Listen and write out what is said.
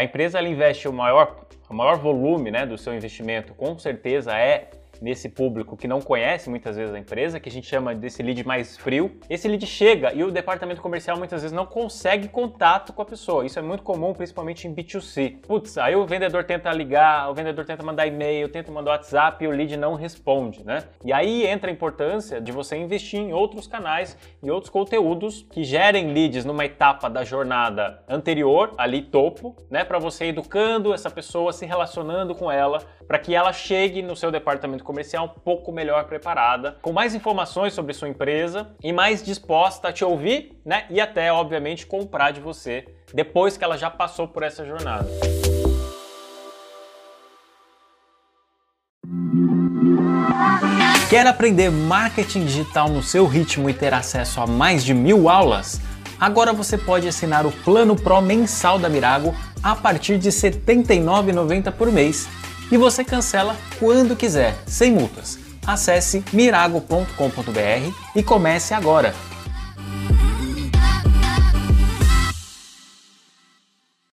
A empresa investe o maior, o maior volume né, do seu investimento, com certeza é nesse público que não conhece muitas vezes a empresa, que a gente chama desse lead mais frio. Esse lead chega e o departamento comercial muitas vezes não consegue contato com a pessoa. Isso é muito comum, principalmente em B2C. Putz, aí o vendedor tenta ligar, o vendedor tenta mandar e-mail, tenta mandar WhatsApp e o lead não responde, né? E aí entra a importância de você investir em outros canais e outros conteúdos que gerem leads numa etapa da jornada anterior, ali topo, né, para você educando essa pessoa, se relacionando com ela, para que ela chegue no seu departamento comercial um pouco melhor preparada, com mais informações sobre sua empresa e mais disposta a te ouvir, né? E até, obviamente, comprar de você depois que ela já passou por essa jornada. Quer aprender marketing digital no seu ritmo e ter acesso a mais de mil aulas? Agora você pode assinar o Plano Pro mensal da Mirago a partir de R$ 79,90 por mês e você cancela quando quiser, sem multas. Acesse mirago.com.br e comece agora.